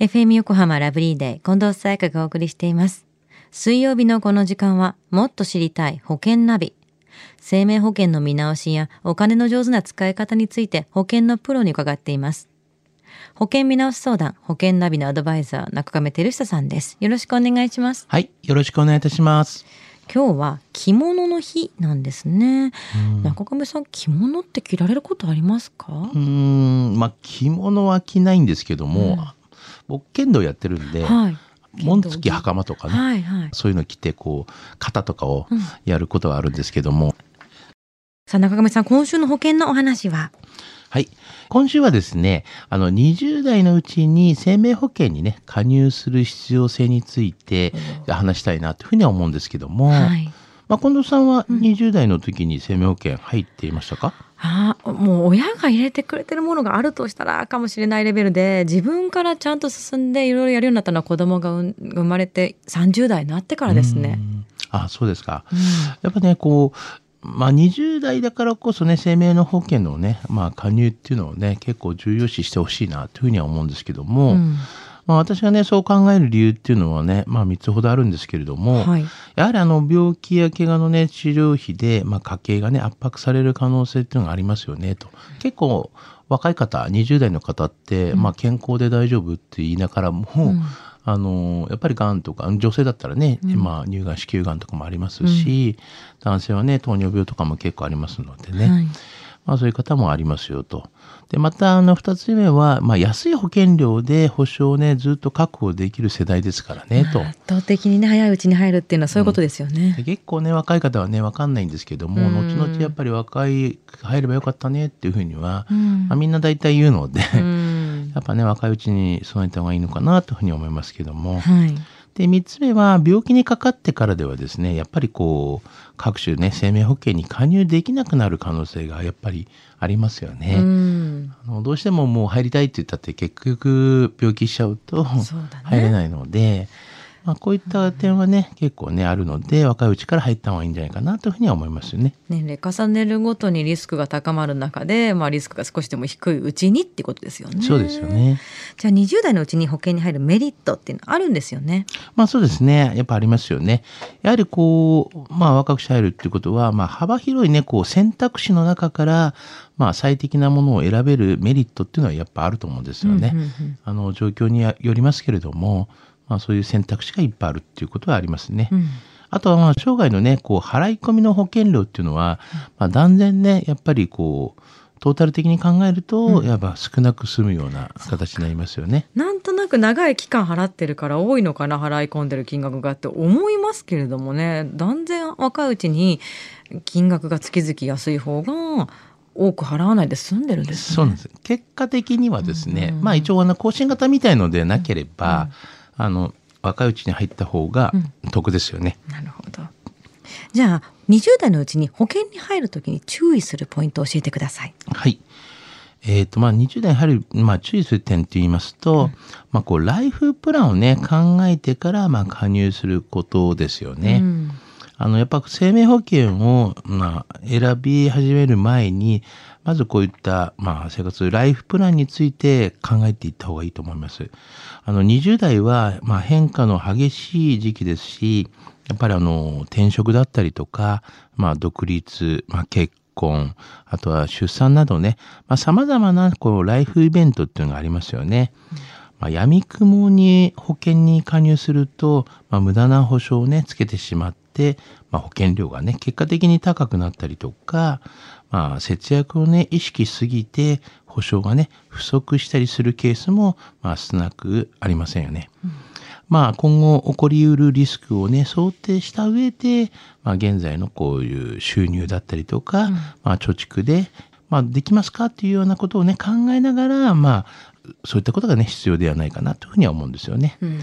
FM 横浜ラブリーデー近藤沙耶香がお送りしています。水曜日のこの時間はもっと知りたい保険ナビ。生命保険の見直しやお金の上手な使い方について保険のプロに伺っています。保険見直し相談、保険ナビのアドバイザー、中亀照久さんです。よろしくお願いします。はい、よろしくお願いいたします。今日は着物の日なんですね。うん中亀さん、着物って着られることありますか？うーん、まあ着物は着ないんですけども、うん僕剣道やってるんで、はい。紋付き袴とかね、はいはい。そういうの着てこう肩とかをうんやることはあるんですけども、さあ中亀さん、今週の保険のお話は？はい。今週はですね、あの、20代のうちに生命保険にね、加入する必要性について話したいなというふうには思うんですけども、はい。まあ、近藤さんはうん。20代の時に生命保険入っていましたか、ああ、もう親が入れてくれてるものがあるとしたらかもしれないレベルで、自分からちゃんと進んでいろいろやるようになったのは子供が産生まれて30代になってからですね。う。ん。あ、そうですか。うん。やっぱね、こう、まあ、20代だからこそね、生命の保険のね、まあ、加入っていうのをね、結構重要視してほしいなというふうには思うんですけども、うんまあ、私がね、そう考える理由っていうのはね、まあ、3つほどあるんですけれども、はい。やはりあの、病気や怪我のね、治療費で、まあ、家計がね、圧迫される可能性っていうのがありますよね、と。結構、若い方、20代の方って、うん。まあ、健康で大丈夫って言いながらも、うん。あのやっぱりがんとか女性だったらね、うん。まあ、乳がん子宮がんとかもありますし、男性はね糖尿病とかも結構ありますのでね、はいまあ、そういう方もありますよと。でまたあの2つ目は、まあ、安い保険料で保証をねずっと確保できる世代ですからねと。圧倒的にね早いうちに入るっていうのはそういうことですよね。で結構ね若い方はね分かんないんですけども、うん後々やっぱり若い入ればよかったねっていうふうには、うんまあ、みんな大体言うので、うん やっぱね若いうちに備えた方がいいのかなというふうに思いますけども。はい。で、3つ目は、病気にかかってからではですね、やっぱりこう、各種ね、生命保険に加入できなくなる可能性がやっぱりありますよね。うんあのどうしてももう入りたいって言ったって結局病気しちゃうと。入れないので、まあ、こういった点はね、結構ね、あるので、若いうちから入った方がいいんじゃないかなというふうには思いますよね。年齢重ねるごとにリスクが高まる中で、まあ、リスクが少しでも低いうちにってことですよね。そうですよ。ね。じゃあ20代のうちに保険に入るメリットっていうのあるんですよね。まあそうですね。やっぱありますよね。やはりこう、まあ若くして入るっていうことは、まあ幅広いね、こう選択肢の中から、まあ最適なものを選べるメリットっていうのはやっぱあると思うんですよね。うんうんうんあの、状況によりますけれども、まあそういう選択肢がいっぱいあるっていうことはありますね。うんあとはまあ生涯のね、こう払い込みの保険料っていうのは、まあ断然ね、やっぱりこう、トータル的に考えると、うんやっぱ少なく済むような形になりますよね。なんとなく長い期間払ってるから多いのかな払い込んでる金額がって思いますけれどもね断然若いうちに金額が月々安い方が多く払わないで済んでるんですね。そうなんです。結果的にはですね、うんうんまあ一応あの更新型みたいのでなければ、あの若いうちに入った方が得ですよね。なるほど。じゃあ20代のうちに保険に入るときに注意するポイントを教えてください。はい。えっ、とまあ20代やはりまあ注意する点と言いますと、まあこうライフプランをね考えてからまあ加入することですよね。うんあのやっぱ生命保険をまあ選び始める前にまずこういったまあ生活ライフプランについて考えていった方がいいと思います。あの20代はまあ変化の激しい時期ですし、やっぱりあの転職だったりとか、まあ独立、まあ結婚、あとは出産などね、まあ様々なこうライフイベントっていうのがありますよね。まあ、闇雲に保険に加入すると、まあ、無駄な保証をね、つけてしまって、まあ、保険料がね、結果的に高くなったりとか、まあ、節約をね、意識しすぎて、保証がね、不足したりするケースも、まあ、少なくありませんよね。まあ、今後起こりうるリスクをね、想定した上で、まあ、現在のこういう収入だったりとか、うんまあ、貯蓄で、まあ、できますかっていうようなことをね、考えながら、まあ、そういったことがね、必要ではないかなというふうには思うんですよね。うん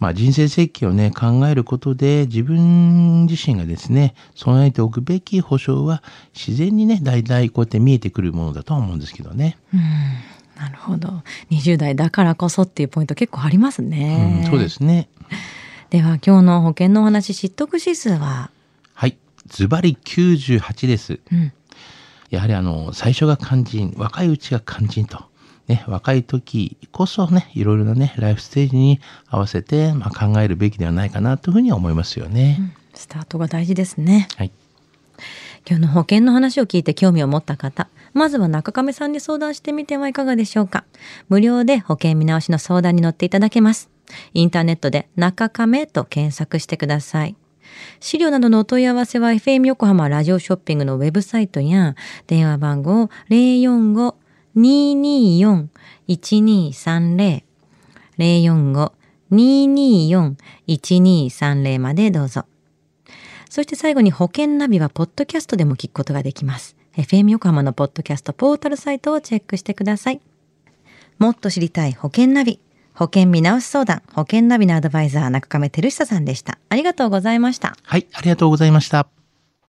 まあ、人生設計をね、考えることで、自分自身がですね、備えておくべき保障は、自然にね、大体こうやって見えてくるものだとは思うんですけどね。うんなるほど20代だからこそっていうポイント結構ありますね、うん、そうですね。では今日の保険のお話知得指数は、はい。ズバリ98です。うんやはりあの、最初が肝心、若いうちが肝心と。ね、若い時こそね、いろいろなね、ライフステージに合わせて、まあ、考えるべきではないかなというふうに思いますよね。うん、スタートが大事ですね。はい。今日の保険の話を聞いて興味を持った方、まずは中亀さんに相談してみてはいかがでしょうか。無料で保険見直しの相談に乗っていただけます。インターネットで中亀と検索してください。資料などのお問い合わせは FM 横浜ラジオショッピングのウェブサイトや電話番号045-224-1230 045-224-1230までどうぞ。そして最後に保険ナビはポッドキャストでも聞くことができます。FM 横浜のポッドキャストポータルサイトをチェックしてください。もっと知りたい保険ナビ。保険見直し相談、保険ナビのアドバイザー、中亀照久さんでした。ありがとうございました。はい、ありがとうございました。